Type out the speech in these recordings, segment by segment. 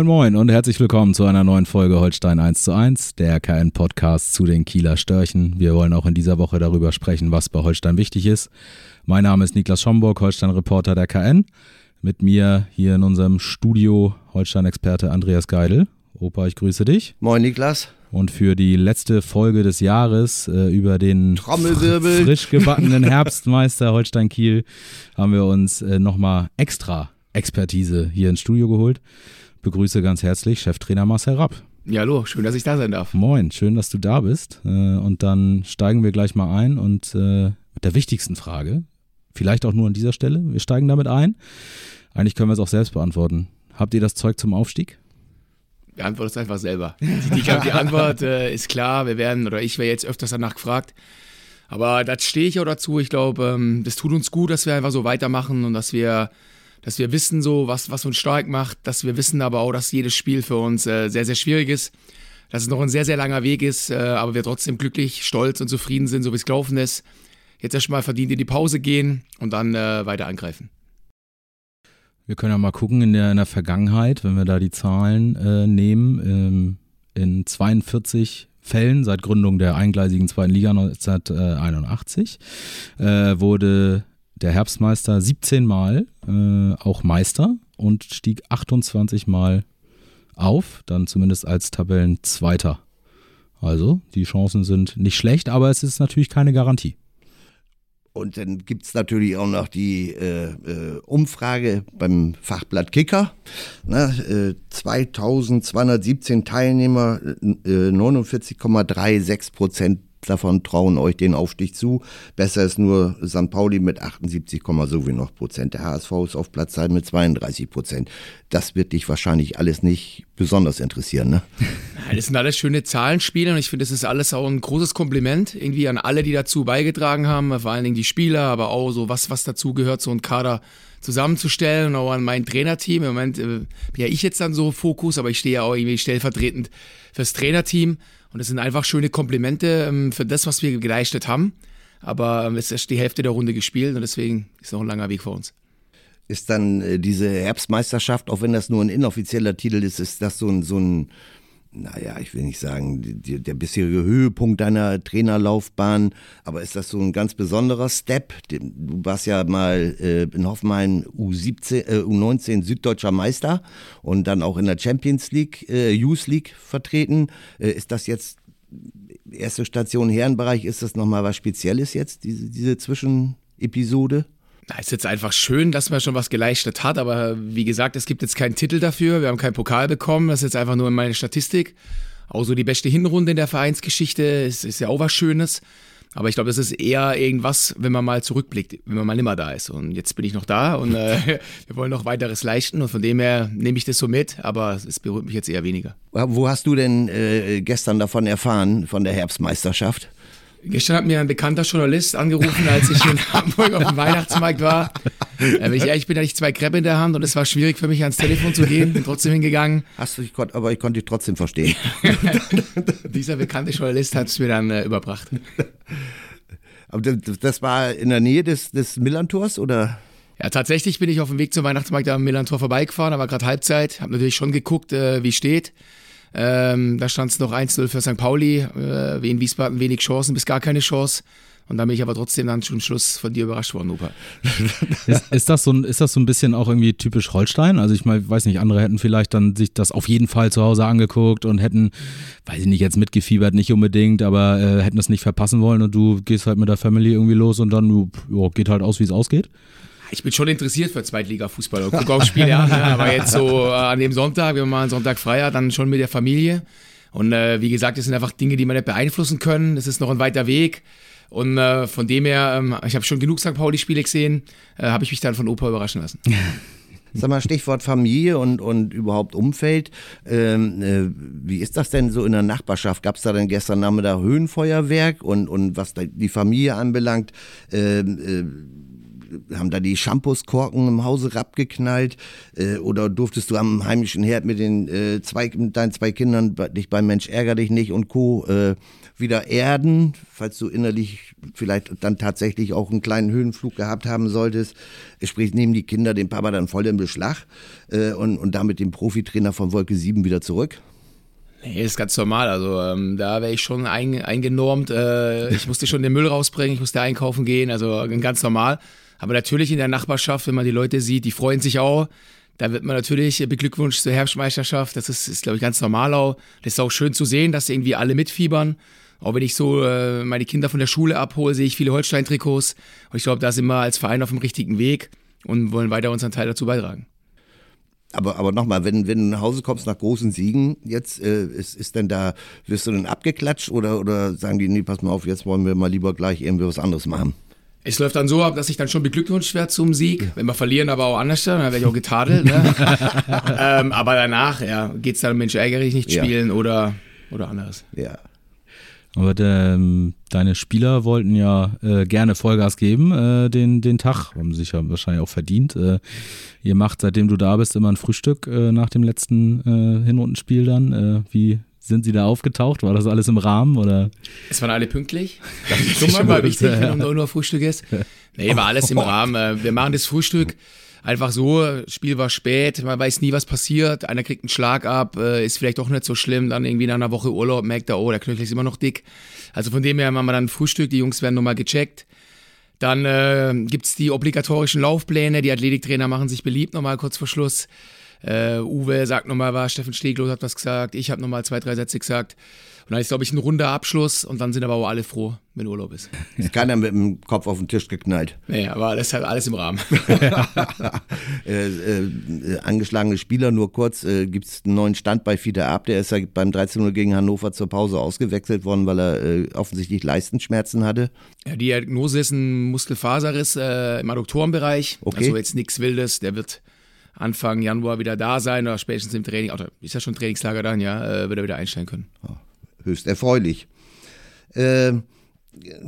Moin Moin und herzlich willkommen zu einer neuen Folge Holstein 1 zu 1, der KN-Podcast zu den Kieler Störchen. Wir wollen auch in dieser Woche darüber sprechen, was bei Holstein wichtig ist. Mein Name ist Niklas Schomburg, Holstein-Reporter der KN. Mit mir hier in unserem Studio Holstein-Experte Andreas Geidel. Opa, ich grüße dich. Moin Niklas. Und für die letzte Folge des Jahres äh, über den Trommelwirbel. frisch gebackenen Herbstmeister Holstein Kiel haben wir uns äh, nochmal extra Expertise hier ins Studio geholt begrüße ganz herzlich Cheftrainer Marcel Rapp. Ja, hallo, schön, dass ich da sein darf. Moin, schön, dass du da bist. Äh, und dann steigen wir gleich mal ein und äh, mit der wichtigsten Frage, vielleicht auch nur an dieser Stelle, wir steigen damit ein. Eigentlich können wir es auch selbst beantworten. Habt ihr das Zeug zum Aufstieg? Beantwortet es einfach selber. Ich glaube, die Antwort äh, ist klar. Wir werden, oder ich wäre jetzt öfters danach gefragt. Aber da stehe ich auch dazu. Ich glaube, ähm, das tut uns gut, dass wir einfach so weitermachen und dass wir dass wir wissen so, was, was uns stark macht, dass wir wissen aber auch, dass jedes Spiel für uns äh, sehr, sehr schwierig ist, dass es noch ein sehr, sehr langer Weg ist, äh, aber wir trotzdem glücklich, stolz und zufrieden sind, so wie es gelaufen ist. Jetzt erstmal verdient in die Pause gehen und dann äh, weiter angreifen. Wir können ja mal gucken in der, in der Vergangenheit, wenn wir da die Zahlen äh, nehmen. Ähm, in 42 Fällen seit Gründung der eingleisigen zweiten Liga 1981 äh, wurde der Herbstmeister 17 Mal äh, auch Meister und stieg 28 Mal auf, dann zumindest als Tabellenzweiter. Also die Chancen sind nicht schlecht, aber es ist natürlich keine Garantie. Und dann gibt es natürlich auch noch die äh, äh, Umfrage beim Fachblatt Kicker. Ne, äh, 2217 Teilnehmer, äh, 49,36 Prozent davon trauen euch den Aufstieg zu. Besser ist nur St. Pauli mit 78, so wie noch Prozent. Der HSV ist auf Platz 2 mit 32 Prozent. Das wird dich wahrscheinlich alles nicht besonders interessieren, ne? Das sind alles schöne Zahlenspiele und ich finde, das ist alles auch ein großes Kompliment irgendwie an alle, die dazu beigetragen haben, vor allen Dingen die Spieler, aber auch so was, was dazu gehört, so ein Kader zusammenzustellen und auch an mein Trainerteam. Im Moment äh, bin ja ich jetzt dann so Fokus, aber ich stehe ja auch irgendwie stellvertretend fürs Trainerteam. Und das sind einfach schöne Komplimente ähm, für das, was wir geleistet haben. Aber ähm, es ist die Hälfte der Runde gespielt und deswegen ist noch ein langer Weg vor uns. Ist dann äh, diese Herbstmeisterschaft, auch wenn das nur ein inoffizieller Titel ist, ist das so ein, so ein naja, ich will nicht sagen, die, der bisherige Höhepunkt deiner Trainerlaufbahn, aber ist das so ein ganz besonderer Step? Du warst ja mal äh, in Hoffenheim U17, äh, U19 süddeutscher Meister und dann auch in der Champions League, äh, Youth League vertreten. Äh, ist das jetzt erste Station Herrenbereich? Ist das nochmal was Spezielles jetzt, diese, diese Zwischenepisode? Es ist jetzt einfach schön, dass man schon was geleistet hat, aber wie gesagt, es gibt jetzt keinen Titel dafür. Wir haben keinen Pokal bekommen. Das ist jetzt einfach nur meine Statistik. Auch so die beste Hinrunde in der Vereinsgeschichte ist, ist ja auch was Schönes. Aber ich glaube, das ist eher irgendwas, wenn man mal zurückblickt, wenn man mal nimmer da ist. Und jetzt bin ich noch da und äh, wir wollen noch weiteres leisten. Und von dem her nehme ich das so mit, aber es berührt mich jetzt eher weniger. Wo hast du denn äh, gestern davon erfahren, von der Herbstmeisterschaft? Gestern hat mir ein bekannter Journalist angerufen, als ich in Hamburg auf dem Weihnachtsmarkt war. Äh, ich ehrlich bin, hatte ich zwei Crepe in der Hand und es war schwierig für mich ans Telefon zu gehen. Bin trotzdem hingegangen. Hast du, ich konnt, aber ich konnte dich trotzdem verstehen. Dieser bekannte Journalist hat es mir dann äh, überbracht. Aber das, war in der Nähe des, des Millantors oder? Ja, tatsächlich bin ich auf dem Weg zum Weihnachtsmarkt am Millantor vorbeigefahren, war gerade Halbzeit, habe natürlich schon geguckt, äh, wie steht. Ähm, da stand es noch 1-0 für St. Pauli. Äh, wie in Wiesbaden wenig Chancen, bis gar keine Chance. Und da bin ich aber trotzdem dann zum Schluss von dir überrascht worden, Opa. ist, ist, das so ein, ist das so ein bisschen auch irgendwie typisch Holstein? Also ich mal, weiß nicht, andere hätten vielleicht dann sich das auf jeden Fall zu Hause angeguckt und hätten, weiß ich nicht, jetzt mitgefiebert, nicht unbedingt, aber äh, hätten das nicht verpassen wollen und du gehst halt mit der Family irgendwie los und dann jo, geht halt aus, wie es ausgeht? Ich bin schon interessiert für Zweitliga-Fußball und gucke auch Spiele an, aber jetzt so äh, an dem Sonntag, wenn man mal einen Sonntag frei hat, dann schon mit der Familie. Und äh, wie gesagt, das sind einfach Dinge, die man nicht beeinflussen können. Das ist noch ein weiter Weg. Und äh, von dem her, ähm, ich habe schon genug St. Pauli-Spiele gesehen, äh, habe ich mich dann von Opa überraschen lassen. Sag mal, Stichwort Familie und, und überhaupt Umfeld. Ähm, äh, wie ist das denn so in der Nachbarschaft? Gab es da denn gestern Nachmittag Höhenfeuerwerk und, und was die Familie anbelangt? Ähm, äh, haben da die Shampooskorken im Hause abgeknallt äh, oder durftest du am heimischen Herd mit den äh, zwei, mit deinen zwei Kindern dich beim Mensch ärger dich nicht und Co. Äh, wieder erden, falls du innerlich vielleicht dann tatsächlich auch einen kleinen Höhenflug gehabt haben solltest. Sprich, nehmen die Kinder den Papa dann voll in Beschlag äh, und, und damit den Profitrainer von Wolke 7 wieder zurück? Nee, ist ganz normal. Also ähm, da wäre ich schon ein, eingenormt. Äh, ich musste schon den Müll rausbringen, ich musste einkaufen gehen, also ganz normal. Aber natürlich in der Nachbarschaft, wenn man die Leute sieht, die freuen sich auch. Da wird man natürlich beglückwünscht zur Herbstmeisterschaft. Das ist, ist glaube ich, ganz normal auch. Das ist auch schön zu sehen, dass irgendwie alle mitfiebern. Auch wenn ich so äh, meine Kinder von der Schule abhole, sehe ich viele Holstein-Trikots. Und ich glaube, da sind wir als Verein auf dem richtigen Weg und wollen weiter unseren Teil dazu beitragen. Aber, aber nochmal, wenn, wenn du nach Hause kommst nach großen Siegen, jetzt äh, ist, ist denn da, wirst du denn abgeklatscht oder, oder sagen die, nee, pass mal auf, jetzt wollen wir mal lieber gleich irgendwie was anderes machen? Es läuft dann so ab, dass ich dann schon beglückwünscht werde zum Sieg. Wenn wir verlieren, aber auch anders, dann werde ich auch getadelt. Ne? ähm, aber danach, ja, es dann, Mensch, ärgere ich nicht spielen ja. oder, oder anderes. Ja. Aber de, ähm, deine Spieler wollten ja äh, gerne Vollgas geben, äh, den, den Tag, haben sich ja wahrscheinlich auch verdient. Äh, ihr macht, seitdem du da bist, immer ein Frühstück äh, nach dem letzten äh, Hinrundenspiel dann. Äh, wie sind sie da aufgetaucht? War das alles im Rahmen oder? Es waren alle pünktlich. Das ist schon mal wichtig, wenn nur, nur Frühstück ist. Nee, war alles im Rahmen. Wir machen das Frühstück einfach so, Spiel war spät, man weiß nie, was passiert, einer kriegt einen Schlag ab, äh, ist vielleicht doch nicht so schlimm, dann irgendwie nach einer Woche Urlaub merkt er, oh, der Knöchel ist immer noch dick. Also von dem her machen wir dann Frühstück, die Jungs werden nochmal gecheckt. Dann äh, gibt's die obligatorischen Laufpläne, die Athletiktrainer machen sich beliebt, nochmal kurz vor Schluss. Äh, Uwe sagt nochmal was, Steffen Steglo hat was gesagt, ich habe nochmal zwei, drei Sätze gesagt. Und dann ist, glaube ich, ein runder Abschluss und dann sind aber auch alle froh, wenn Urlaub ist. Ist keiner mit dem Kopf auf den Tisch geknallt. Nee, aber das ist halt alles im Rahmen. äh, äh, angeschlagene Spieler, nur kurz, äh, gibt es einen neuen Stand bei Fiete Ab, der ist ja beim 13-0 gegen Hannover zur Pause ausgewechselt worden, weil er äh, offensichtlich Leistenschmerzen hatte. Ja, die Diagnose ist ein Muskelfaserriss äh, im Adduktorenbereich. Okay. Also jetzt nichts Wildes, der wird Anfang Januar wieder da sein oder spätestens im Training, oder ist ja schon Trainingslager dann, ja, äh, wird er wieder einstellen können. Oh höchst erfreulich. Äh,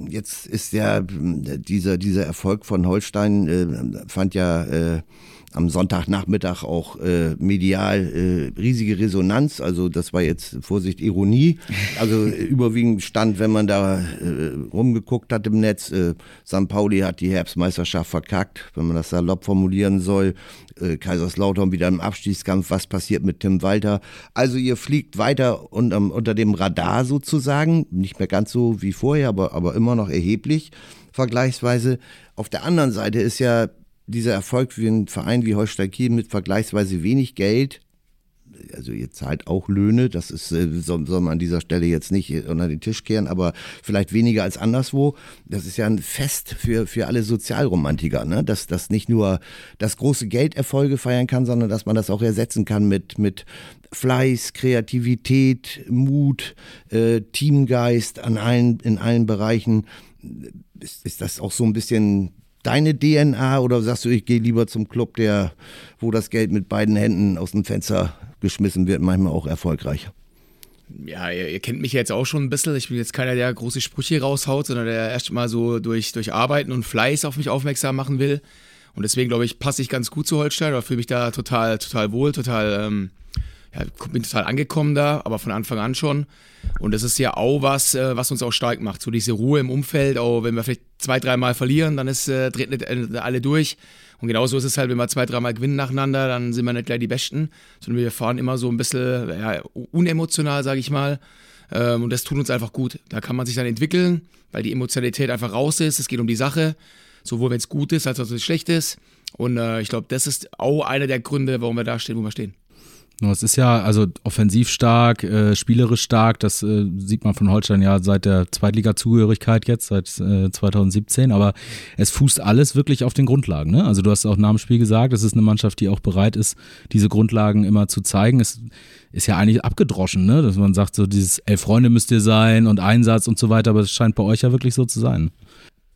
jetzt ist ja dieser, dieser Erfolg von Holstein äh, fand ja äh, am Sonntagnachmittag auch äh, medial äh, riesige Resonanz. Also das war jetzt Vorsicht Ironie. Also äh, überwiegend stand, wenn man da äh, rumgeguckt hat im Netz, äh, St. Pauli hat die Herbstmeisterschaft verkackt, wenn man das salopp formulieren soll. Äh, Kaiserslautern wieder im Abstiegskampf. Was passiert mit Tim Walter? Also ihr fliegt weiter unter, unter dem Radar sozusagen. Nicht mehr ganz so wie vorher, aber, aber immer noch erheblich vergleichsweise. Auf der anderen Seite ist ja dieser Erfolg für einen Verein wie Holstein Kiel mit vergleichsweise wenig Geld, also ihr zahlt auch Löhne, das ist, äh, soll, soll man an dieser Stelle jetzt nicht unter den Tisch kehren, aber vielleicht weniger als anderswo. Das ist ja ein Fest für, für alle Sozialromantiker, ne? dass das nicht nur das große Geld Erfolge feiern kann, sondern dass man das auch ersetzen kann mit, mit Fleiß, Kreativität, Mut, äh, Teamgeist an allen, in allen Bereichen. Ist, ist das auch so ein bisschen deine DNA oder sagst du, ich gehe lieber zum Club, der, wo das Geld mit beiden Händen aus dem Fenster geschmissen wird, manchmal auch erfolgreich? Ja, ihr, ihr, kennt mich jetzt auch schon ein bisschen. Ich bin jetzt keiner, der große Sprüche raushaut, sondern der erst mal so durch, durch Arbeiten und Fleiß auf mich aufmerksam machen will. Und deswegen, glaube ich, passe ich ganz gut zu Holstein oder fühle mich da total, total wohl, total, ähm, ja, bin total angekommen da, aber von Anfang an schon. Und das ist ja auch was, äh, was uns auch stark macht. So diese Ruhe im Umfeld, auch wenn wir vielleicht zwei, dreimal verlieren, dann ist, äh, äh, alle durch. Und genauso ist es halt, wenn wir zwei, dreimal gewinnen nacheinander, dann sind wir nicht gleich die Besten, sondern wir fahren immer so ein bisschen ja, unemotional, sage ich mal. Ähm, und das tut uns einfach gut. Da kann man sich dann entwickeln, weil die Emotionalität einfach raus ist. Es geht um die Sache, sowohl wenn es gut ist, als auch wenn es schlecht ist. Und äh, ich glaube, das ist auch einer der Gründe, warum wir da stehen, wo wir stehen. Es ist ja also offensiv stark, äh, spielerisch stark. Das äh, sieht man von Holstein ja seit der Zweitliga-Zugehörigkeit jetzt, seit äh, 2017. Aber es fußt alles wirklich auf den Grundlagen. Ne? Also du hast auch nach dem Spiel gesagt, es ist eine Mannschaft, die auch bereit ist, diese Grundlagen immer zu zeigen. Es ist ja eigentlich abgedroschen, ne? dass man sagt, so dieses Elf Freunde müsst ihr sein und Einsatz und so weiter. Aber es scheint bei euch ja wirklich so zu sein.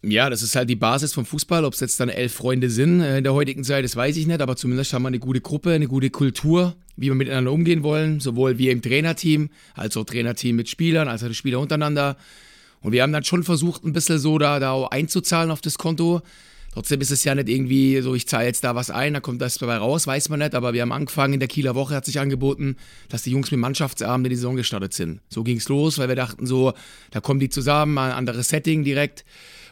Ja, das ist halt die Basis vom Fußball. Ob es jetzt dann elf Freunde sind äh, in der heutigen Zeit, das weiß ich nicht, aber zumindest haben wir eine gute Gruppe, eine gute Kultur, wie wir miteinander umgehen wollen, sowohl wir im Trainerteam, als auch Trainerteam mit Spielern, als auch die Spieler untereinander. Und wir haben dann schon versucht, ein bisschen so da, da einzuzahlen auf das Konto. Trotzdem ist es ja nicht irgendwie so, ich zahle jetzt da was ein, da kommt das dabei raus, weiß man nicht. Aber wir haben angefangen, in der Kieler Woche hat sich angeboten, dass die Jungs mit Mannschaftsabend in die Saison gestartet sind. So ging es los, weil wir dachten so, da kommen die zusammen, mal ein anderes Setting direkt.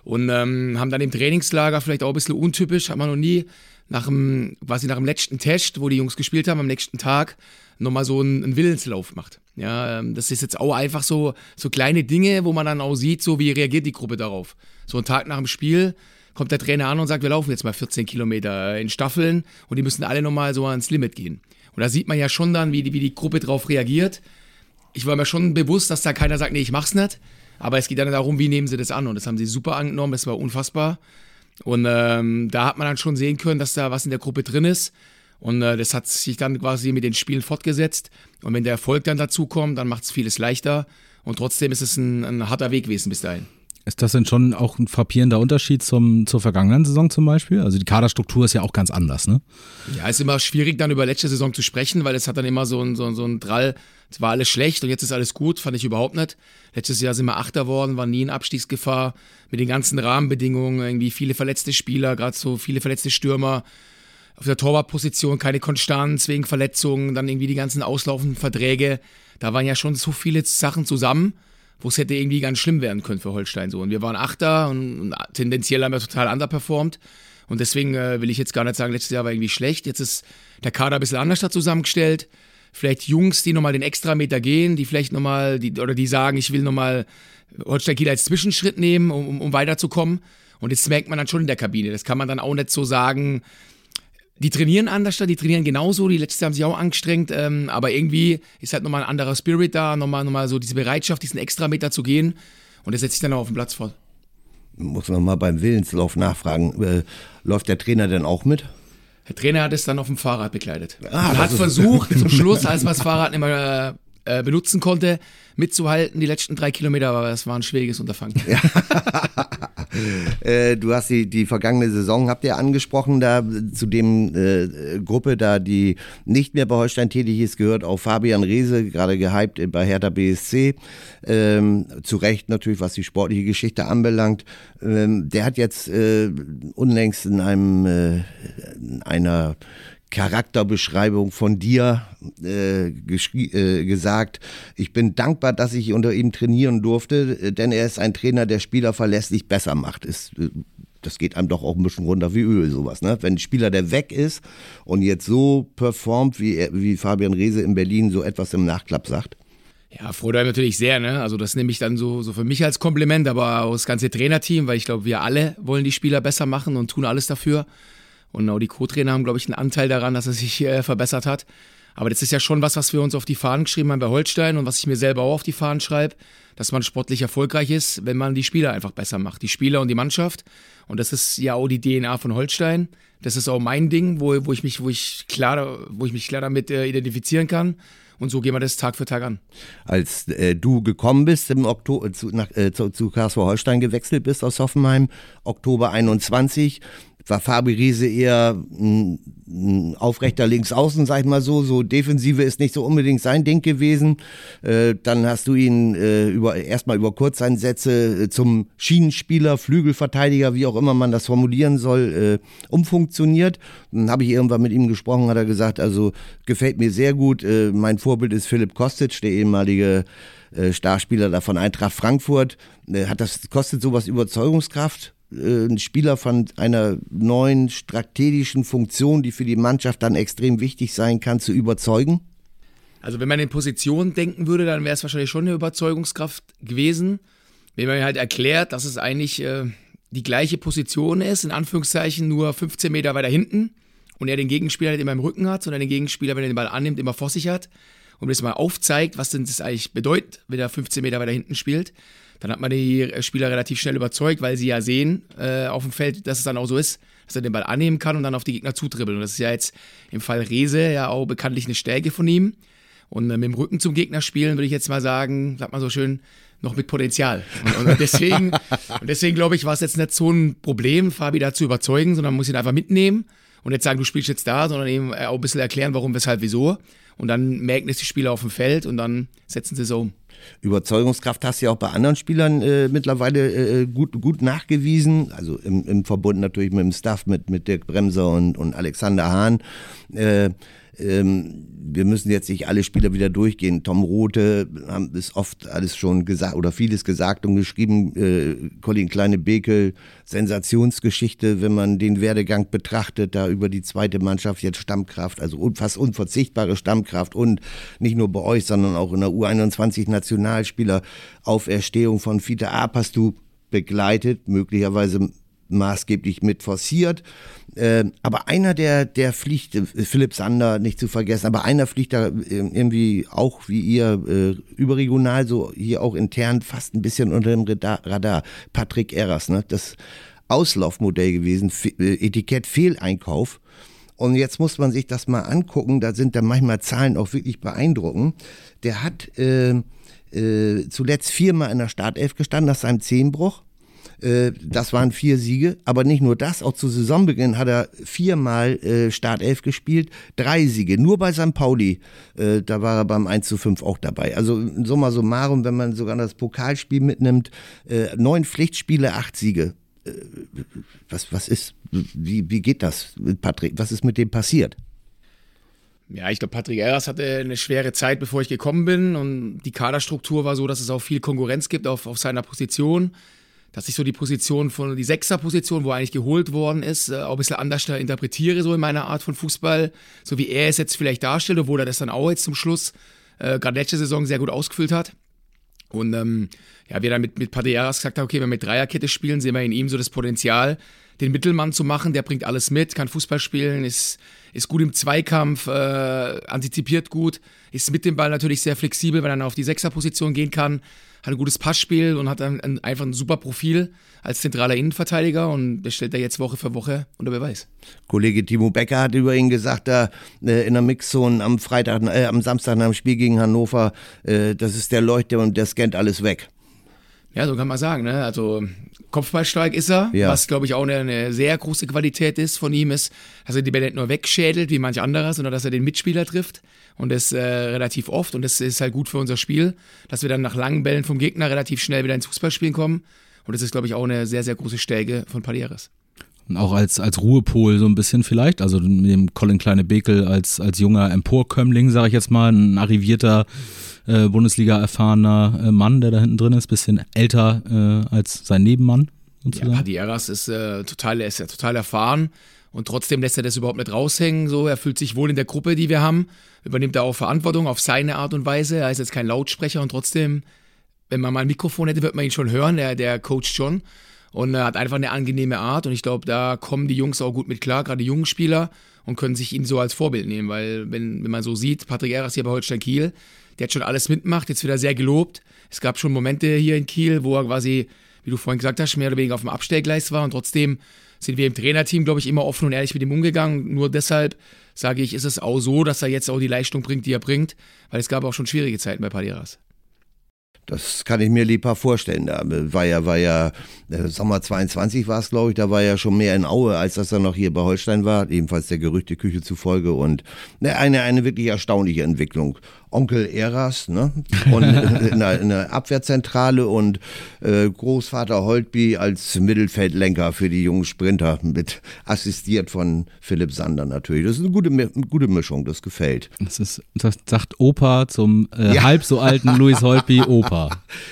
Und ähm, haben dann im Trainingslager, vielleicht auch ein bisschen untypisch, hat man noch nie, nach dem, quasi nach dem letzten Test, wo die Jungs gespielt haben, am nächsten Tag, nochmal so einen, einen Willenslauf macht. Ja, ähm, das ist jetzt auch einfach so, so kleine Dinge, wo man dann auch sieht, so wie reagiert die Gruppe darauf. So einen Tag nach dem Spiel kommt der Trainer an und sagt, wir laufen jetzt mal 14 Kilometer in Staffeln und die müssen alle nochmal so ans Limit gehen. Und da sieht man ja schon dann, wie die, wie die Gruppe darauf reagiert. Ich war mir schon bewusst, dass da keiner sagt, nee, ich mach's nicht. Aber es geht dann darum, wie nehmen sie das an. Und das haben sie super angenommen, das war unfassbar. Und ähm, da hat man dann schon sehen können, dass da was in der Gruppe drin ist. Und äh, das hat sich dann quasi mit den Spielen fortgesetzt. Und wenn der Erfolg dann dazu kommt, dann macht es vieles leichter. Und trotzdem ist es ein, ein harter Weg gewesen bis dahin. Ist das denn schon auch ein frappierender Unterschied zum, zur vergangenen Saison zum Beispiel? Also die Kaderstruktur ist ja auch ganz anders, ne? Ja, ist immer schwierig dann über letzte Saison zu sprechen, weil es hat dann immer so ein, so, so ein Drall, es war alles schlecht und jetzt ist alles gut, fand ich überhaupt nicht. Letztes Jahr sind wir Achter worden, war nie in Abstiegsgefahr mit den ganzen Rahmenbedingungen, irgendwie viele verletzte Spieler, gerade so viele verletzte Stürmer. Auf der Torwartposition keine Konstanz wegen Verletzungen, dann irgendwie die ganzen auslaufenden Verträge. Da waren ja schon so viele Sachen zusammen wo es hätte irgendwie ganz schlimm werden können für Holstein so. Und wir waren Achter und, und tendenziell haben wir total underperformed. Und deswegen äh, will ich jetzt gar nicht sagen, letztes Jahr war irgendwie schlecht. Jetzt ist der Kader ein bisschen anders zusammengestellt. Vielleicht Jungs, die nochmal den Extrameter gehen, die vielleicht nochmal, die, oder die sagen, ich will nochmal Holstein Kiel als Zwischenschritt nehmen, um, um weiterzukommen. Und das merkt man dann schon in der Kabine. Das kann man dann auch nicht so sagen, die trainieren anders, die trainieren genauso, die letztes Jahr haben sich auch angestrengt, ähm, aber irgendwie ist halt nochmal ein anderer Spirit da, nochmal, nochmal so diese Bereitschaft, diesen Extrameter zu gehen und das setzt sich dann auch auf den Platz fort. Muss man mal beim Willenslauf nachfragen, äh, läuft der Trainer denn auch mit? Der Trainer hat es dann auf dem Fahrrad begleitet. Ah, hat versucht, zum Schluss, als man das Fahrrad nicht mehr äh, benutzen konnte, mitzuhalten, die letzten drei Kilometer, aber es war ein schwieriges Unterfangen. Ja. äh, du hast die, die vergangene Saison, habt ihr angesprochen, da zu dem äh, Gruppe, da die nicht mehr bei Holstein tätig ist, gehört auch Fabian Reese, gerade gehypt bei Hertha BSC. Ähm, zu Recht natürlich, was die sportliche Geschichte anbelangt. Ähm, der hat jetzt äh, unlängst in einem äh, in einer Charakterbeschreibung von dir äh, äh, gesagt. Ich bin dankbar, dass ich unter ihm trainieren durfte, äh, denn er ist ein Trainer, der Spieler verlässlich besser macht. Ist, äh, das geht einem doch auch ein bisschen runter wie Öl, sowas. Ne? Wenn ein Spieler, der weg ist und jetzt so performt, wie, wie Fabian Reese in Berlin so etwas im Nachklapp sagt. Ja, freut mich natürlich sehr, ne? Also das nehme ich dann so, so für mich als Kompliment, aber auch das ganze Trainerteam, weil ich glaube, wir alle wollen die Spieler besser machen und tun alles dafür. Und auch die Co-Trainer haben, glaube ich, einen Anteil daran, dass er sich äh, verbessert hat. Aber das ist ja schon was, was wir uns auf die Fahnen geschrieben haben bei Holstein und was ich mir selber auch auf die Fahnen schreibe, dass man sportlich erfolgreich ist, wenn man die Spieler einfach besser macht. Die Spieler und die Mannschaft. Und das ist ja auch die DNA von Holstein. Das ist auch mein Ding, wo, wo ich mich, wo ich klar, wo ich mich klar damit äh, identifizieren kann. Und so gehen wir das Tag für Tag an. Als äh, du gekommen bist im Oktober zu, nach, äh, zu, zu KSV Holstein gewechselt bist aus Hoffenheim, Oktober 21, war Fabi Riese eher ein, ein aufrechter Linksaußen, sag ich mal so. So Defensive ist nicht so unbedingt sein Ding gewesen. Äh, dann hast du ihn äh, über, erstmal über Kurzeinsätze äh, zum Schienenspieler, Flügelverteidiger, wie auch immer man das formulieren soll, äh, umfunktioniert. Dann habe ich irgendwann mit ihm gesprochen, hat er gesagt, also gefällt mir sehr gut. Äh, mein Vorbild ist Philipp Kostic, der ehemalige äh, Starspieler da von Eintracht Frankfurt. hat das, kostet sowas Überzeugungskraft? Äh, ein Spieler von einer neuen strategischen Funktion, die für die Mannschaft dann extrem wichtig sein kann, zu überzeugen? Also wenn man in Positionen denken würde, dann wäre es wahrscheinlich schon eine Überzeugungskraft gewesen. Wenn man halt erklärt, dass es eigentlich äh, die gleiche Position ist, in Anführungszeichen nur 15 Meter weiter hinten und er den Gegenspieler nicht immer im Rücken hat, sondern den Gegenspieler, wenn er den Ball annimmt, immer vor sich hat und das mal aufzeigt, was denn das eigentlich bedeutet, wenn er 15 Meter weiter hinten spielt, dann hat man die Spieler relativ schnell überzeugt, weil sie ja sehen äh, auf dem Feld, dass es dann auch so ist, dass er den Ball annehmen kann und dann auf die Gegner zutribbeln. Und das ist ja jetzt im Fall Rese ja auch bekanntlich eine Stärke von ihm. Und äh, mit dem Rücken zum Gegner spielen, würde ich jetzt mal sagen, sagt man so schön, noch mit Potenzial. Und, und deswegen, und deswegen glaube ich, war es jetzt nicht so ein Problem, Fabi da zu überzeugen, sondern man muss ihn einfach mitnehmen und nicht sagen, du spielst jetzt da, sondern eben auch ein bisschen erklären, warum, weshalb, wieso. Und dann merken es die Spieler auf dem Feld und dann setzen sie so um. Überzeugungskraft hast du ja auch bei anderen Spielern äh, mittlerweile äh, gut, gut nachgewiesen. Also im, im Verbund natürlich mit dem Staff, mit, mit Dirk Bremser und, und Alexander Hahn. Äh, ähm, wir müssen jetzt nicht alle Spieler wieder durchgehen. Tom Rote haben ist oft alles schon gesagt oder vieles gesagt und geschrieben. Äh, Colin Kleine-Bekel, Sensationsgeschichte, wenn man den Werdegang betrachtet, da über die zweite Mannschaft jetzt Stammkraft, also fast unverzichtbare Stammkraft und nicht nur bei euch, sondern auch in der U21 Nationalspieler. Auferstehung von Fiete du begleitet, möglicherweise maßgeblich mit forciert. Äh, aber einer, der, der fliegt, äh, Philipp Sander nicht zu vergessen, aber einer fliegt da äh, irgendwie auch wie ihr äh, überregional, so hier auch intern fast ein bisschen unter dem Radar. Patrick Eras, ne? das Auslaufmodell gewesen, äh, Etikett Fehleinkauf. Und jetzt muss man sich das mal angucken, da sind da manchmal Zahlen auch wirklich beeindruckend. Der hat äh, äh, zuletzt viermal in der Startelf gestanden nach seinem Zehnbruch äh, das waren vier Siege, aber nicht nur das, auch zu Saisonbeginn hat er viermal äh, Startelf gespielt, drei Siege, nur bei St. Pauli, äh, da war er beim 1 zu 5 auch dabei. Also summa summarum, wenn man sogar das Pokalspiel mitnimmt, äh, neun Pflichtspiele, acht Siege. Was, was ist, wie, wie geht das Patrick? Was ist mit dem passiert? Ja, ich glaube, Patrick Eras hatte eine schwere Zeit, bevor ich gekommen bin. Und die Kaderstruktur war so, dass es auch viel Konkurrenz gibt auf, auf seiner Position dass ich so die Position von, die Sechser-Position, wo eigentlich geholt worden ist, äh, auch ein bisschen anders interpretiere, so in meiner Art von Fußball, so wie er es jetzt vielleicht darstellt, obwohl er das dann auch jetzt zum Schluss, äh, gerade letzte Saison, sehr gut ausgefüllt hat. Und ähm, ja, wir dann mit, mit Paderas gesagt haben, okay, wenn wir mit Dreierkette spielen, sehen wir in ihm so das Potenzial, den Mittelmann zu machen, der bringt alles mit, kann Fußball spielen, ist, ist gut im Zweikampf, äh, antizipiert gut, ist mit dem Ball natürlich sehr flexibel, weil er dann auf die Sechserposition gehen kann hat ein gutes Passspiel und hat ein, ein, einfach ein super Profil als zentraler Innenverteidiger und das stellt er jetzt Woche für Woche unter Beweis. Kollege Timo Becker hat über ihn gesagt, da äh, in der Mixzone am Freitag, äh, am Samstag nach dem Spiel gegen Hannover, äh, das ist der Leuchter und der scannt alles weg. Ja, so kann man sagen. Ne? Also Kopfballstark ist er, ja. was glaube ich auch eine, eine, sehr große Qualität ist von ihm ist, dass er die Bälle nicht nur wegschädelt wie manch anderer, sondern dass er den Mitspieler trifft und das äh, relativ oft und das ist halt gut für unser Spiel, dass wir dann nach langen Bällen vom Gegner relativ schnell wieder ins Fußballspielen kommen und das ist glaube ich auch eine sehr, sehr große Stärke von Palieres. Auch als, als Ruhepol so ein bisschen vielleicht, also mit dem Colin Kleine Bekel als, als junger Emporkömmling, sage ich jetzt mal, ein arrivierter äh, Bundesliga erfahrener äh, Mann, der da hinten drin ist, bisschen älter äh, als sein Nebenmann. Ja, Padieras ist äh, total, ist ja total erfahren und trotzdem lässt er das überhaupt nicht raushängen. So, er fühlt sich wohl in der Gruppe, die wir haben, übernimmt er auch Verantwortung auf seine Art und Weise. Er ist jetzt kein Lautsprecher und trotzdem, wenn man mal ein Mikrofon hätte, wird man ihn schon hören. Der, der coacht schon und er hat einfach eine angenehme Art und ich glaube, da kommen die Jungs auch gut mit klar, gerade die jungen Spieler und können sich ihn so als Vorbild nehmen, weil wenn, wenn man so sieht, Patrick Eras hier bei Holstein Kiel, der hat schon alles mitgemacht, jetzt wieder sehr gelobt. Es gab schon Momente hier in Kiel, wo er quasi, wie du vorhin gesagt hast, mehr oder weniger auf dem Abstellgleis war und trotzdem sind wir im Trainerteam, glaube ich, immer offen und ehrlich mit ihm umgegangen. Nur deshalb sage ich, ist es auch so, dass er jetzt auch die Leistung bringt, die er bringt, weil es gab auch schon schwierige Zeiten bei Paderas. Das kann ich mir lieber vorstellen. Da war ja, war ja, äh, Sommer 22 war es, glaube ich, da war ja schon mehr in Aue, als dass er noch hier bei Holstein war, ebenfalls der Gerüchteküche zufolge und ne, eine, eine wirklich erstaunliche Entwicklung. Onkel Eras, ne? Und in der, in der Abwehrzentrale und äh, Großvater Holtby als Mittelfeldlenker für die jungen Sprinter mit assistiert von Philipp Sander natürlich. Das ist eine gute, eine gute Mischung, das gefällt. Das ist, das sagt Opa zum äh, ja. halb so alten Louis Holtby Opa.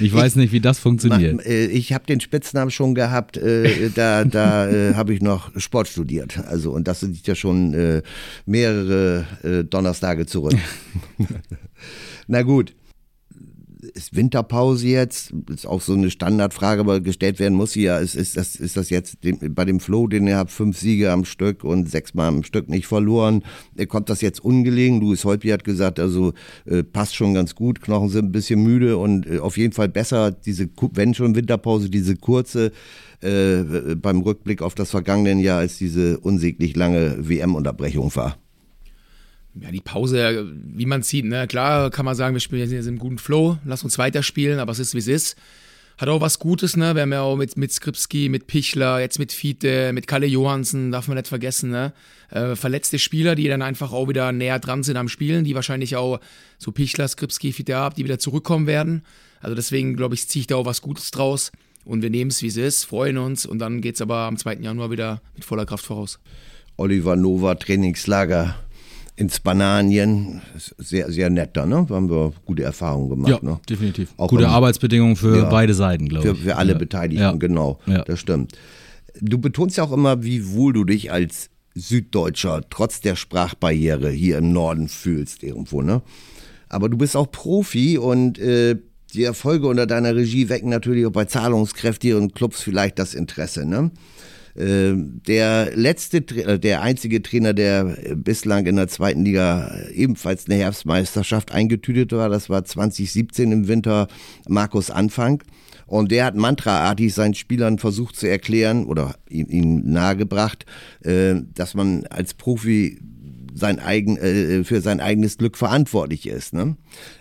Ich weiß ich, nicht, wie das funktioniert. Ma, äh, ich habe den Spitznamen schon gehabt, äh, da, da äh, habe ich noch Sport studiert. Also und das sind ja schon äh, mehrere Donnerstage zurück. Na gut, ist Winterpause jetzt? Ist auch so eine Standardfrage, aber gestellt werden muss sie ja. Ist, ist, das, ist das jetzt bei dem Flow, den ihr habt, fünf Siege am Stück und sechsmal am Stück nicht verloren? Kommt das jetzt ungelegen? Louis Holtby hat gesagt, also äh, passt schon ganz gut. Knochen sind ein bisschen müde und äh, auf jeden Fall besser, diese, wenn schon Winterpause, diese kurze äh, beim Rückblick auf das vergangene Jahr, als diese unsäglich lange WM-Unterbrechung war. Ja, die Pause, wie man sieht, ne? klar kann man sagen, wir spielen jetzt im guten Flow, lass uns weiterspielen, aber es ist wie es ist. Hat auch was Gutes, ne? Wir haben ja auch mit, mit Skripski, mit Pichler, jetzt mit Fiete, mit Kalle Johansen, darf man nicht vergessen, ne? Äh, verletzte Spieler, die dann einfach auch wieder näher dran sind am Spielen, die wahrscheinlich auch so Pichler, Skripski, Fiete ab, die wieder zurückkommen werden. Also deswegen, glaube ich, ziehe ich da auch was Gutes draus. Und wir nehmen es, wie es ist, freuen uns und dann geht es aber am 2. Januar wieder mit voller Kraft voraus. Oliver Nova, Trainingslager in Spanien. Sehr, sehr nett da, ne? Da haben wir gute Erfahrungen gemacht. Ja, ne? definitiv. Auch Gute Arbeitsbedingungen für Ja. beide Seiten, glaube ich. für alle ja. Beteiligten, Ja. genau. Das stimmt. Du betonst ja auch immer, wie wohl du dich als Süddeutscher trotz der Sprachbarriere hier im Norden fühlst irgendwo, ne? Aber du bist auch Profi und äh, die Erfolge unter deiner Regie wecken natürlich auch bei zahlungskräftigeren Clubs vielleicht das Interesse, ne? Äh, Der letzte, äh, der einzige Trainer, der äh, bislang in der zweiten Liga äh, ebenfalls eine Herbstmeisterschaft eingetütet war, das war 2017 im Winter Markus Anfang. Und der hat mantraartig seinen Spielern versucht zu erklären oder ihm nahegebracht, dass man als Profi sein eigen, äh, für sein eigenes Glück verantwortlich ist. Ne?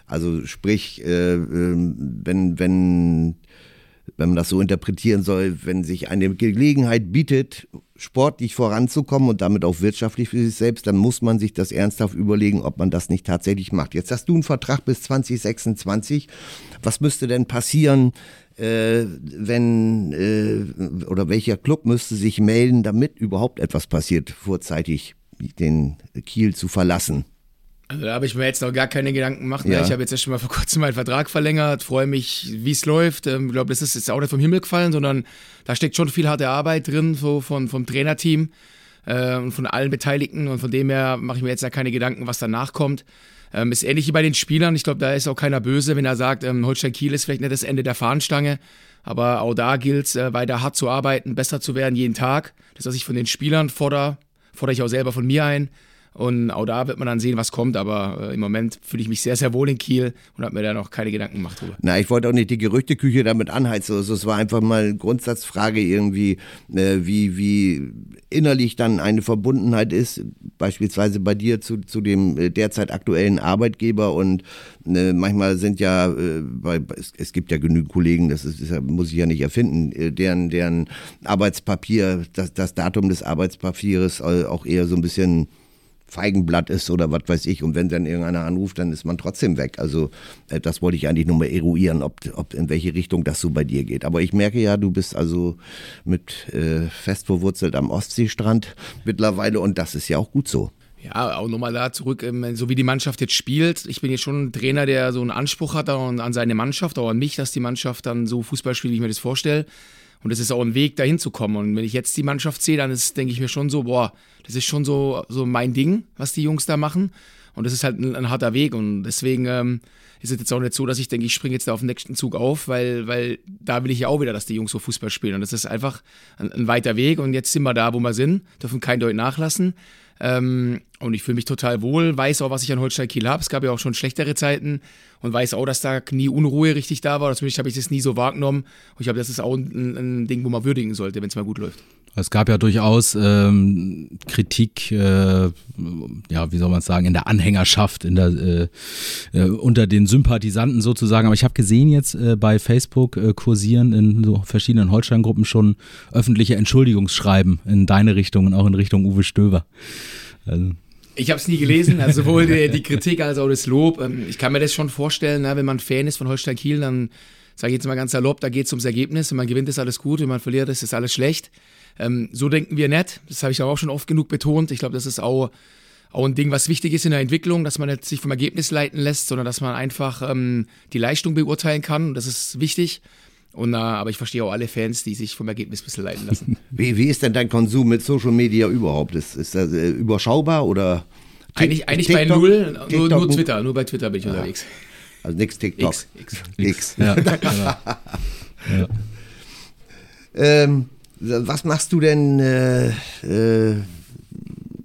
Also sprich, äh, ähm, wenn, wenn wenn man das so interpretieren soll, wenn sich eine Gelegenheit bietet, sportlich voranzukommen und damit auch wirtschaftlich für sich selbst, dann muss man sich das ernsthaft überlegen, ob man das nicht tatsächlich macht. Jetzt hast du einen Vertrag bis 2026. Was müsste denn passieren, äh, wenn äh, oder welcher Club müsste sich melden, damit überhaupt etwas passiert, vorzeitig den Kiel zu verlassen? Also da habe ich mir jetzt noch gar keine Gedanken gemacht. Ne? Ja. Ich habe jetzt ja schon mal vor kurzem meinen Vertrag verlängert, freue mich, wie es läuft. Ich ähm, glaube, das ist jetzt auch nicht vom Himmel gefallen, sondern da steckt schon viel harte Arbeit drin, so von, vom Trainerteam äh, und von allen Beteiligten. Und von dem her mache ich mir jetzt ja keine Gedanken, was danach kommt. Ähm, ist ähnlich wie bei den Spielern. Ich glaube, da ist auch keiner böse, wenn er sagt, ähm, Holstein Kiel ist vielleicht nicht das Ende der Fahnenstange. Aber auch da gilt es, äh, weiter hart zu arbeiten, besser zu werden jeden Tag. Das, was ich von den Spielern fordere, fordere ich auch selber von mir ein. Und auch da wird man dann sehen, was kommt. Aber äh, im Moment fühle ich mich sehr, sehr wohl in Kiel und habe mir da noch keine Gedanken gemacht drüber. Na, ich wollte auch nicht die Gerüchteküche damit anheizen. Also es war einfach mal eine Grundsatzfrage irgendwie, äh, wie, wie innerlich dann eine Verbundenheit ist, beispielsweise bei dir zu, zu dem äh, derzeit aktuellen Arbeitgeber. Und äh, manchmal sind ja, äh, bei, es, es gibt ja genügend Kollegen, das ist, ist muss ich ja nicht erfinden, äh, deren, deren Arbeitspapier, das, das Datum des Arbeitspapieres äh, auch eher so ein bisschen Feigenblatt ist oder was weiß ich. Und wenn dann irgendeiner anruft, dann ist man trotzdem weg. Also äh, das wollte ich eigentlich nur mal eruieren, ob, ob in welche Richtung das so bei dir geht. Aber ich merke ja, du bist also mit äh, fest verwurzelt am Ostseestrand mittlerweile und das ist ja auch gut so. Ja, auch nochmal da zurück, ähm, so wie die Mannschaft jetzt spielt. Ich bin jetzt schon ein Trainer, der so einen Anspruch hat an seine Mannschaft, auch an mich, dass die Mannschaft dann so Fußball spielt, wie ich mir das vorstelle. Und es ist auch ein Weg, dahin zu kommen. Und wenn ich jetzt die Mannschaft sehe, dann ist, denke ich mir schon so, boah, das ist schon so, so mein Ding, was die Jungs da machen. Und das ist halt ein, ein harter Weg. Und deswegen ähm, ist es jetzt auch nicht so, dass ich denke, ich springe jetzt da auf den nächsten Zug auf, weil, weil da will ich ja auch wieder, dass die Jungs so Fußball spielen. Und das ist einfach ein, ein weiter Weg. Und jetzt sind wir da, wo wir sind, dürfen kein Deut nachlassen. Ähm, und ich fühle mich total wohl, weiß auch, was ich an Holstein Kiel habe. Es gab ja auch schon schlechtere Zeiten und weiß auch, dass da nie Unruhe richtig da war. Zumindest habe ich das nie so wahrgenommen. Und ich glaube, das ist auch ein, ein Ding, wo man würdigen sollte, wenn es mal gut läuft. Es gab ja durchaus ähm, Kritik, äh, ja, wie soll man sagen, in der Anhängerschaft, in der, äh, äh, unter den Sympathisanten sozusagen. Aber ich habe gesehen jetzt äh, bei Facebook äh, kursieren in so verschiedenen Holstein-Gruppen schon öffentliche Entschuldigungsschreiben in deine Richtung und auch in Richtung Uwe Stöber. Also, Ich habe es nie gelesen, also sowohl die, die Kritik als auch das Lob. Ähm, Ich kann mir das schon vorstellen, na, wenn man Fan ist von Holstein Kiel, dann sage ich jetzt mal ganz salopp, da geht es ums Ergebnis. Wenn man gewinnt, ist alles gut, wenn man verliert, ist, ist alles schlecht. Ähm, so denken wir nicht. Das habe ich auch schon oft genug betont. Ich glaube, das ist auch, auch ein Ding, was wichtig ist in der Entwicklung, dass man nicht sich vom Ergebnis leiten lässt, sondern dass man einfach ähm, die Leistung beurteilen kann. Das ist wichtig. Und, äh, aber ich verstehe auch alle Fans, die sich vom Ergebnis ein bisschen leiten lassen. Wie, wie ist denn dein Konsum mit Social Media überhaupt? Ist, ist das äh, überschaubar oder? eigentlich eigentlich TikTok- bei Null, nur, TikTok- nur Twitter, nur bei Twitter bin ich unterwegs. Also nix TikTok. X, X. X. ja, genau. ja. Ähm, was machst du denn? Äh, äh,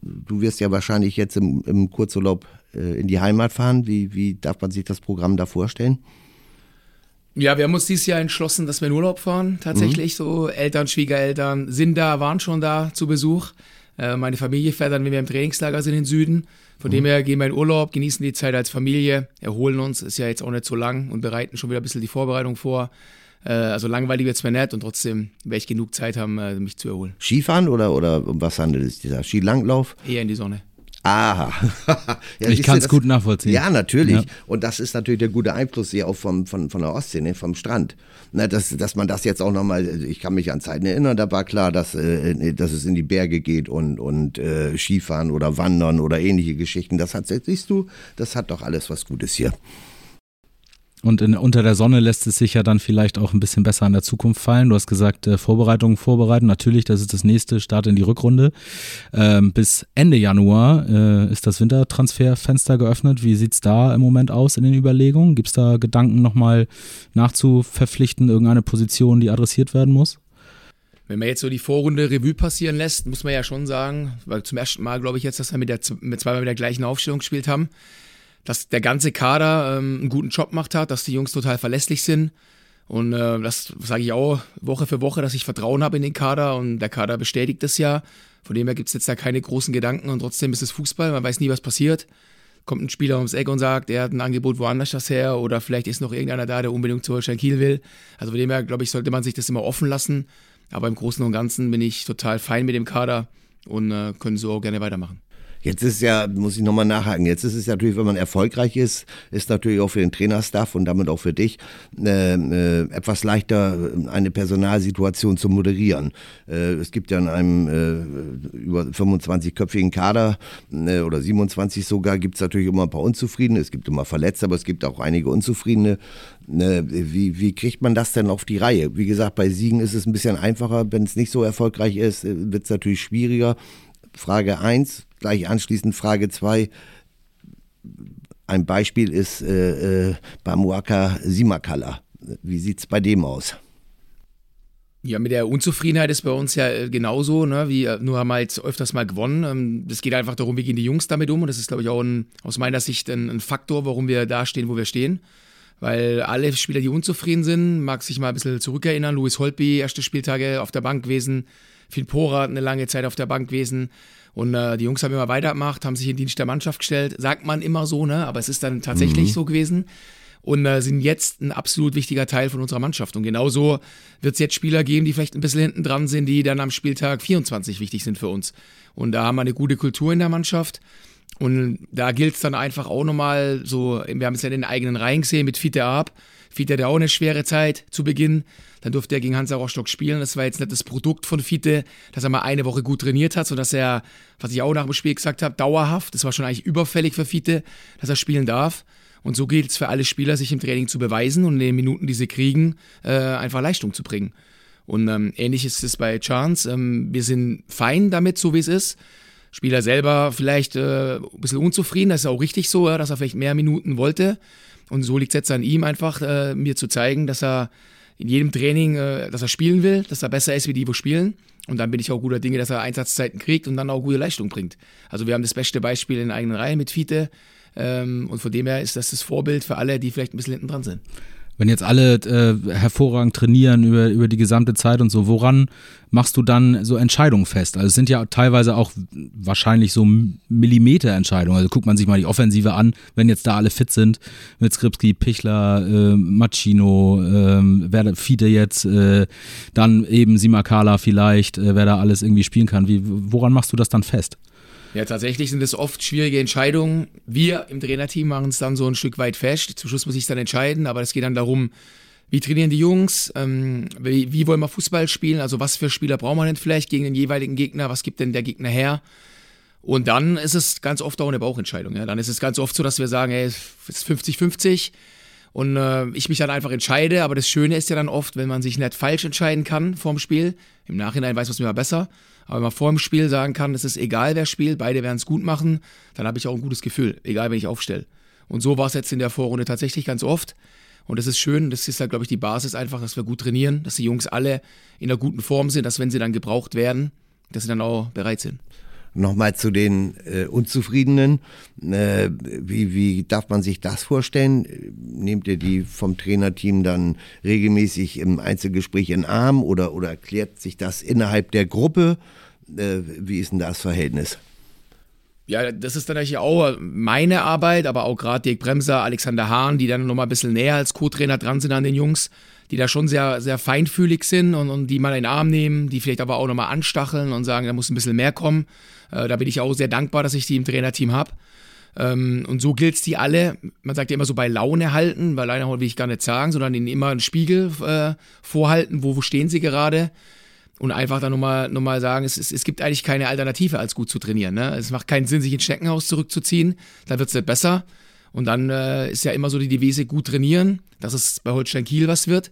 du wirst ja wahrscheinlich jetzt im, im Kurzurlaub äh, in die Heimat fahren. Wie, wie darf man sich das Programm da vorstellen? Ja, wir haben uns dieses Jahr entschlossen, dass wir in Urlaub fahren. Tatsächlich so Eltern, Schwiegereltern sind da, waren schon da zu Besuch. Äh, meine Familie fährt dann, wenn wir im Trainingslager sind, in den Süden. Von mhm. dem her gehen wir in Urlaub, genießen die Zeit als Familie, erholen uns, ist ja jetzt auch nicht so lang und bereiten schon wieder ein bisschen die Vorbereitung vor. Äh, also langweilig wird es mir nicht und trotzdem werde ich genug Zeit haben, äh, mich zu erholen. Skifahren oder, oder um was handelt es dieser Skilanglauf? Eher in die Sonne. Aha. ja, ich kann es gut nachvollziehen. Ja, natürlich. Ja. Und das ist natürlich der gute Einfluss hier auch vom, von, von der Ostsee, ne, vom Strand. Na, dass, dass man das jetzt auch nochmal, ich kann mich an Zeiten erinnern, da war klar, dass, äh, dass es in die Berge geht und, und äh, Skifahren oder Wandern oder ähnliche Geschichten. Das hat, siehst du, das hat doch alles was Gutes hier. Und in, unter der Sonne lässt es sich ja dann vielleicht auch ein bisschen besser an der Zukunft fallen. Du hast gesagt, äh, Vorbereitungen vorbereiten. Natürlich, das ist das nächste Start in die Rückrunde. Ähm, bis Ende Januar äh, ist das Wintertransferfenster geöffnet. Wie sieht es da im Moment aus in den Überlegungen? Gibt es da Gedanken nochmal nachzuverpflichten, irgendeine Position, die adressiert werden muss? Wenn man jetzt so die Vorrunde Revue passieren lässt, muss man ja schon sagen, weil zum ersten Mal glaube ich jetzt, dass wir mit der, mit zweimal mit der gleichen Aufstellung gespielt haben dass der ganze Kader ähm, einen guten Job gemacht hat, dass die Jungs total verlässlich sind. Und äh, das sage ich auch Woche für Woche, dass ich Vertrauen habe in den Kader und der Kader bestätigt das ja. Von dem her gibt es jetzt da keine großen Gedanken und trotzdem ist es Fußball, man weiß nie, was passiert. Kommt ein Spieler ums Eck und sagt, er hat ein Angebot woanders das her oder vielleicht ist noch irgendeiner da, der unbedingt zu Holstein Kiel will. Also von dem her, glaube ich, sollte man sich das immer offen lassen. Aber im Großen und Ganzen bin ich total fein mit dem Kader und äh, können so auch gerne weitermachen. Jetzt ist ja, muss ich nochmal nachhaken, jetzt ist es natürlich, wenn man erfolgreich ist, ist natürlich auch für den Trainerstaff und damit auch für dich äh, äh, etwas leichter, eine Personalsituation zu moderieren. Äh, es gibt ja in einem äh, über 25-köpfigen Kader äh, oder 27 sogar, gibt es natürlich immer ein paar Unzufriedene, es gibt immer Verletzte, aber es gibt auch einige Unzufriedene. Äh, wie, wie kriegt man das denn auf die Reihe? Wie gesagt, bei Siegen ist es ein bisschen einfacher, wenn es nicht so erfolgreich ist, wird es natürlich schwieriger. Frage 1, gleich anschließend Frage 2. Ein Beispiel ist äh, äh, Bamuaka Simakala. Wie sieht es bei dem aus? Ja, mit der Unzufriedenheit ist bei uns ja äh, genauso, ne? wie äh, nur haben wir jetzt öfters mal gewonnen. Es ähm, geht einfach darum, wie gehen die Jungs damit um und das ist, glaube ich, auch ein, aus meiner Sicht ein, ein, Faktor, warum wir da stehen, wo wir stehen. Weil alle Spieler, die unzufrieden sind, mag sich mal ein bisschen zurückerinnern. Louis Holtby, erste Spieltage auf der Bank gewesen, Phil Porat eine lange Zeit auf der Bank gewesen. Und äh, die Jungs haben immer weitergemacht, haben sich in Dienst der Mannschaft gestellt. Sagt man immer so, ne? Aber es ist dann tatsächlich mhm. so gewesen. Und äh, sind jetzt ein absolut wichtiger Teil von unserer Mannschaft. Und genauso wird es jetzt Spieler geben, die vielleicht ein bisschen hinten dran sind, die dann am Spieltag 24 wichtig sind für uns. Und da haben wir eine gute Kultur in der Mannschaft. Und da gilt es dann einfach auch nochmal so, wir haben es ja in den eigenen Reihen gesehen mit Fiete Ab. Fiete hatte auch eine schwere Zeit zu Beginn. Dann durfte er gegen Hansa Rostock spielen. Das war jetzt nicht das Produkt von Fiete, dass er mal eine Woche gut trainiert hat, sodass er, was ich auch nach dem Spiel gesagt habe, dauerhaft, das war schon eigentlich überfällig für Fiete, dass er spielen darf. Und so gilt es für alle Spieler, sich im Training zu beweisen und in den Minuten, die sie kriegen, äh, einfach Leistung zu bringen. Und ähm, ähnlich ist es bei Chance. Ähm, wir sind fein damit, so wie es ist. Spieler selber vielleicht äh, ein bisschen unzufrieden, das ist auch richtig so, ja, dass er vielleicht mehr Minuten wollte. Und so liegt es jetzt an ihm einfach, äh, mir zu zeigen, dass er in jedem Training, äh, dass er spielen will, dass er besser ist wie die, wo spielen. Und dann bin ich auch guter Dinge, dass er Einsatzzeiten kriegt und dann auch gute Leistung bringt. Also wir haben das beste Beispiel in eigenen Reihen mit Fiete. Ähm, und von dem her ist das das Vorbild für alle, die vielleicht ein bisschen hinten dran sind. Wenn jetzt alle äh, hervorragend trainieren über, über die gesamte Zeit und so, woran machst du dann so Entscheidungen fest? Also es sind ja teilweise auch wahrscheinlich so Millimeterentscheidungen. Also guckt man sich mal die Offensive an, wenn jetzt da alle fit sind, mit Skripski, Pichler, äh, Machino, äh, wer da Fiete jetzt, äh, dann eben Simakala vielleicht, äh, wer da alles irgendwie spielen kann. Wie, woran machst du das dann fest? Ja, tatsächlich sind es oft schwierige Entscheidungen. Wir im Trainerteam machen es dann so ein Stück weit fest. Zum Schluss muss ich es dann entscheiden, aber es geht dann darum, wie trainieren die Jungs, ähm, wie, wollen wir Fußball spielen, also was für Spieler brauchen wir denn vielleicht gegen den jeweiligen Gegner, was gibt denn der Gegner her? Und dann ist es ganz oft auch eine Bauchentscheidung. Ja? Dann ist es ganz oft so, dass wir sagen, es ist 50-50 und äh, ich mich dann einfach entscheide. Aber das Schöne ist ja dann oft, wenn man sich nicht falsch entscheiden kann vorm Spiel. Im Nachhinein weiß man es mir besser. Aber wenn man vor dem Spiel sagen kann, es ist egal, wer spielt, beide werden es gut machen, dann habe ich auch ein gutes Gefühl, egal, wenn ich aufstelle. Und so war es jetzt in der Vorrunde tatsächlich ganz oft. Und das ist schön, das ist ja, glaube ich, die Basis einfach, dass wir gut trainieren, dass die Jungs alle in einer guten Form sind, dass wenn sie dann gebraucht werden, dass sie dann auch bereit sind. Nochmal zu den äh, Unzufriedenen. Äh, wie, wie darf man sich das vorstellen? Nehmt ihr die vom Trainerteam dann regelmäßig im Einzelgespräch in Arm oder, oder erklärt sich das innerhalb der Gruppe? Äh, wie ist denn das Verhältnis? Ja, das ist dann natürlich auch meine Arbeit, aber auch gerade Dirk Bremser, Alexander Hahn, die dann nochmal ein bisschen näher als Co-Trainer dran sind an den Jungs, die da schon sehr, sehr feinfühlig sind und, und die mal in den Arm nehmen, die vielleicht aber auch nochmal anstacheln und sagen, da muss ein bisschen mehr kommen. Äh, da bin ich auch sehr dankbar, dass ich die im Trainerteam habe. Ähm, und so gilt es die alle. Man sagt ja immer so bei Laune halten, weil Laune will ich gar nicht sagen, sondern ihnen immer einen Spiegel äh, vorhalten, wo, wo stehen sie gerade. Und einfach dann nochmal noch mal sagen, es, es, es gibt eigentlich keine Alternative, als gut zu trainieren. Ne? Es macht keinen Sinn, sich ins Schneckenhaus zurückzuziehen. Da wird es nicht besser. Und dann äh, ist ja immer so die Devise, gut trainieren, dass es bei Holstein Kiel was wird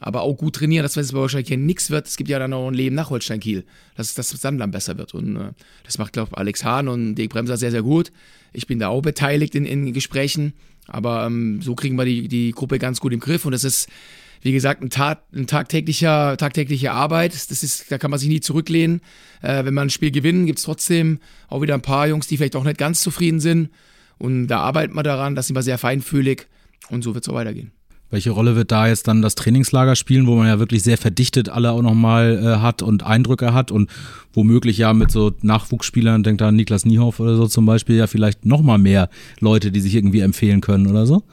aber auch gut trainieren, dass wenn es bei Holstein Kiel nichts wird, es gibt ja dann noch ein Leben nach Holstein Kiel, dass, dass dann, dann besser wird. Und äh, das macht, glaube ich, Alex Hahn und Dirk Bremser sehr, sehr gut. Ich bin da auch beteiligt in, in Gesprächen, aber ähm, so kriegen wir die, die Gruppe ganz gut im Griff und das ist, wie gesagt, ein, Tat, ein tagtäglicher, tagtägliche Arbeit. Das ist, da kann man sich nie zurücklehnen. Äh, wenn man ein Spiel gewinnt, gibt es trotzdem auch wieder ein paar Jungs, die vielleicht auch nicht ganz zufrieden sind. Und da arbeiten wir daran, da sind wir sehr feinfühlig und so wird es auch weitergehen. Welche Rolle wird da jetzt dann das Trainingslager spielen, wo man ja wirklich sehr verdichtet alle auch nochmal äh, hat und Eindrücke hat und womöglich ja mit so Nachwuchsspielern, denkt da Niklas Niehoff oder so zum Beispiel, ja vielleicht nochmal mehr Leute, die sich irgendwie empfehlen können oder so?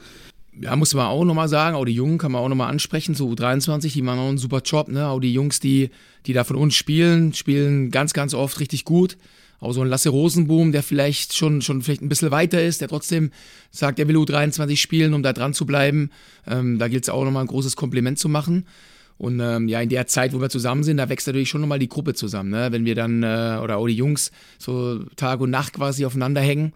Ja, muss man auch nochmal sagen, auch die Jungen kann man auch nochmal ansprechen, so U23, die machen auch einen super Job, ne? Auch die Jungs, die, die da von uns spielen, spielen ganz, ganz oft richtig gut. Auch so ein Lasse Rosenboom, der vielleicht schon, schon vielleicht ein bisschen weiter ist, der trotzdem sagt, er will U23 spielen, um da dran zu bleiben. Ähm, da gilt es auch nochmal ein großes Kompliment zu machen. Und ähm, ja, in der Zeit, wo wir zusammen sind, da wächst natürlich schon nochmal die Gruppe zusammen. Ne? Wenn wir dann, äh, oder auch die Jungs, so Tag und Nacht quasi aufeinander hängen.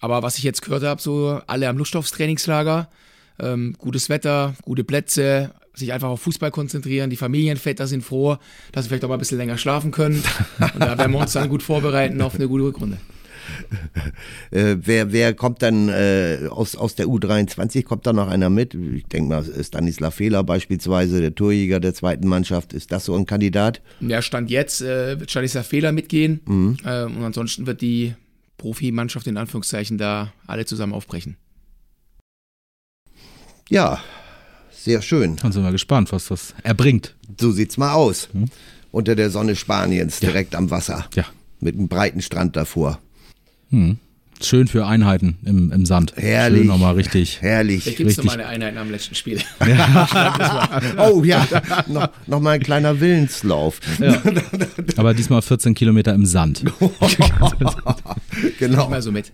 Aber was ich jetzt gehört habe, so alle am Luststoffstrainingslager, ähm, gutes Wetter, gute Plätze, sich einfach auf Fußball konzentrieren. Die Familienväter sind froh, dass sie vielleicht auch mal ein bisschen länger schlafen können. Und da werden wir uns dann gut vorbereiten auf eine gute Rückrunde. Äh, wer, wer kommt dann äh, aus, aus der U23? Kommt da noch einer mit? Ich denke mal, Stanislav Fehler beispielsweise, der Torjäger der zweiten Mannschaft. Ist das so ein Kandidat? Ja, Stand jetzt äh, wird Stanislav Fehler mitgehen. Mhm. Äh, und ansonsten wird die Profimannschaft in Anführungszeichen da alle zusammen aufbrechen. Ja, sehr schön. Dann sind wir gespannt, was das erbringt. So sieht's mal aus. Hm? Unter der Sonne Spaniens, direkt ja. am Wasser. Ja. Mit einem breiten Strand davor. Hm. Schön für Einheiten im, im Sand. Herrlich. Schön nochmal richtig. Herrlich. Da gibt es nochmal eine Einheit am letzten Spiel. Ja. oh ja, noch, noch mal ein kleiner Willenslauf. Ja. Aber diesmal 14 Kilometer im Sand. genau. Mal so mit.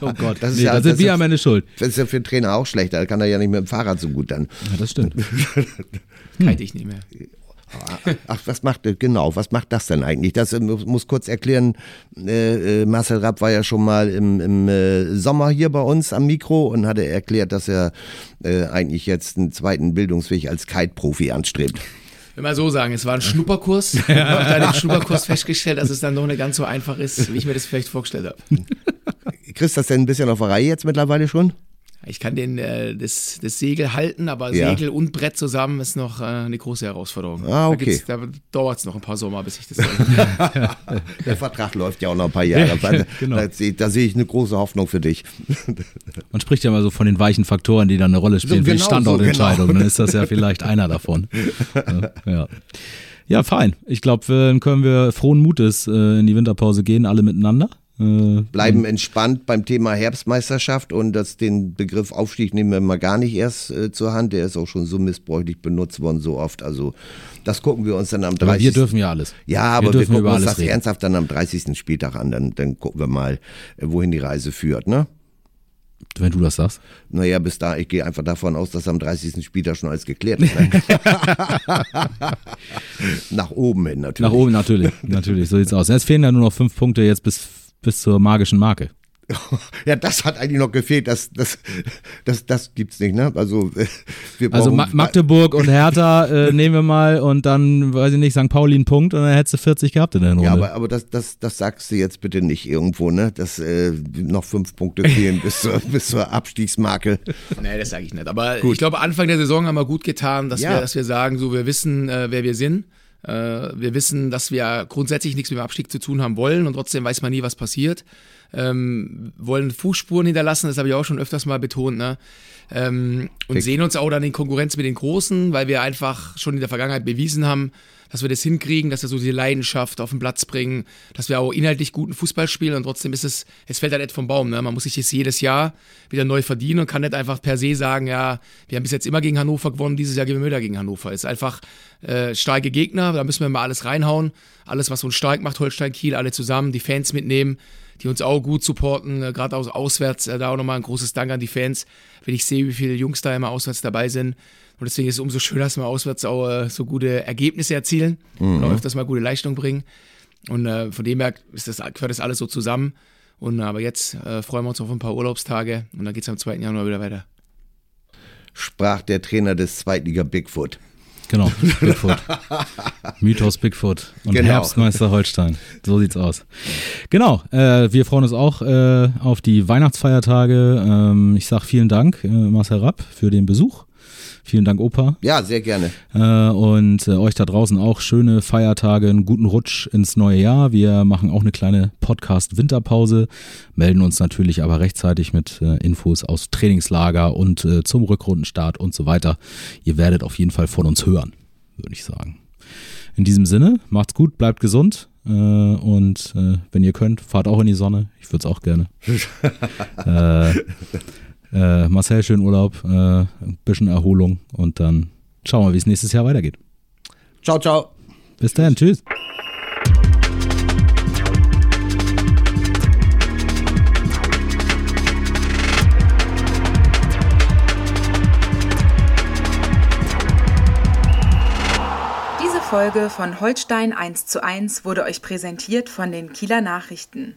oh Gott, das ist nee, ja, da sind wir am Ende schuld. Das ist ja für den Trainer auch schlecht, da kann er ja nicht mit dem Fahrrad so gut dann. Ja, das stimmt. hm. ich nicht mehr. Ach, was macht, genau, was macht das denn eigentlich? Das äh, muss kurz erklären, äh, äh, Marcel Rapp war ja schon mal im, im äh, Sommer hier bei uns am Mikro und hatte erklärt, dass er äh, eigentlich jetzt einen zweiten Bildungsweg als Kite-Profi anstrebt. Wenn wir so sagen, es war ein Schnupperkurs. Ich habe dann im Schnupperkurs festgestellt, dass es dann doch nicht ganz so einfach ist, wie ich mir das vielleicht vorgestellt habe. Du das denn ein bisschen auf der Reihe jetzt mittlerweile schon? Ich kann den, äh, das, das Segel halten, aber ja. Segel und Brett zusammen ist noch äh, eine große Herausforderung. Ah, okay. Da, da dauert es noch ein paar Sommer, bis ich das. Der Vertrag läuft ja auch noch ein paar Jahre. Ja, genau. da, da, sehe ich eine große Hoffnung für dich. Man spricht ja mal so von den weichen Faktoren, die dann eine Rolle spielen so, für die Standortentscheidung. So, genau. Dann ist das ja vielleicht einer davon. ja. ja, fein. Ich glaube, dann können wir frohen Mutes äh, in die Winterpause gehen, alle miteinander. Äh, Bleiben entspannt beim Thema Herbstmeisterschaft und das, den Begriff Aufstieg nehmen wir mal gar nicht erst äh, zur Hand. Der ist auch schon so missbräuchlich benutzt worden, so oft. Also das gucken wir uns dann am 30. Aber wir dürfen ja alles. Ja, aber wir, wir gucken uns das reden. ernsthaft dann am 30. Spieltag an. Dann, dann gucken wir mal, äh, wohin die Reise führt, ne? Wenn du das sagst. Naja, bis da, ich gehe einfach davon aus, dass am 30. Spieltag schon alles geklärt ist. Ne? Nach oben hin natürlich. Nach oben natürlich, natürlich, so sieht's aus. Jetzt fehlen ja nur noch fünf Punkte jetzt bis bis zur magischen Marke. Ja, das hat eigentlich noch gefehlt. Das, das, das, das gibt's nicht, ne? Also, wir also Ma Magdeburg und Hertha äh, nehmen wir mal und dann, weiß ich nicht, St. Pauli einen Punkt und dann hättest du 40 gehabt in der Runde. Ja, aber, aber das, das, das sagst du jetzt bitte nicht irgendwo, ne? Dass äh, noch fünf Punkte fehlen bis zur, bis zur Abstiegsmarke. Nee, das sage ich nicht. Aber gut. ich glaube, Anfang der Saison haben wir gut getan, dass, ja. wir, dass wir sagen, so, wir wissen, äh, wer wir sind. Äh, wir wissen, dass wir grundsätzlich nichts mit dem Abstieg zu tun haben wollen und trotzdem weiß man nie, was passiert. Ähm, wollen Fußspuren hinterlassen, das habe ich auch schon öfters mal betont, ne? Ähm, und Richtig. sehen uns auch dann in Konkurrenz mit den Großen, weil wir einfach schon in der Vergangenheit bewiesen haben, dass wir das hinkriegen, dass wir so diese Leidenschaft auf den Platz bringen, dass wir auch inhaltlich guten Fußball spielen und trotzdem ist es, es fällt halt nicht vom Baum. Ne? Man muss sich das jedes Jahr wieder neu verdienen und kann nicht einfach per se sagen, ja, wir haben bis jetzt immer gegen Hannover gewonnen, dieses Jahr gehen wir wieder gegen Hannover. Es ist einfach äh, starke Gegner, da müssen wir mal alles reinhauen. Alles, was uns stark macht, Holstein Kiel, alle zusammen, die Fans mitnehmen, die uns auch gut supporten, äh, gerade aus, auswärts. Äh, da auch nochmal ein großes Dank an die Fans, wenn ich sehe, wie viele Jungs da immer auswärts dabei sind. Und deswegen ist es umso schöner, dass wir auswärts auch äh, so gute Ergebnisse erzielen und auch öfters mal gute Leistung bringen. Und äh, von dem her ist das, gehört das alles so zusammen. Und äh, aber jetzt äh, freuen wir uns auf ein paar Urlaubstage und dann geht es am 2. Januar wieder weiter. Sprach der Trainer des Zweitliga Bigfoot. Genau, Bigfoot. Mythos Bigfoot und Genau. Herbstmeister Holstein. So sieht's aus. Genau, äh, wir freuen uns auch äh, auf die Weihnachtsfeiertage. Ähm, ich sag vielen Dank, äh, Marcel Rapp, für den Besuch. Vielen Dank, Opa. Ja, sehr gerne. Äh, und äh, euch da draußen auch schöne Feiertage, einen guten Rutsch ins neue Jahr. Wir machen auch eine kleine Podcast-Winterpause, melden uns natürlich aber rechtzeitig mit äh, Infos aus Trainingslager und äh, zum Rückrundenstart und so weiter. Ihr werdet auf jeden Fall von uns hören, würde ich sagen. In diesem Sinne, macht's gut, bleibt gesund äh, und äh, wenn ihr könnt, fahrt auch in die Sonne. Ich würde es auch gerne. äh, äh, Marcel, schönen Urlaub, äh, ein bisschen Erholung und dann schauen wir, wie es nächstes Jahr weitergeht. Ciao, ciao. Bis dann, tschüss. Diese Folge von Holstein 1 zu 1 wurde euch präsentiert von den Kieler Nachrichten.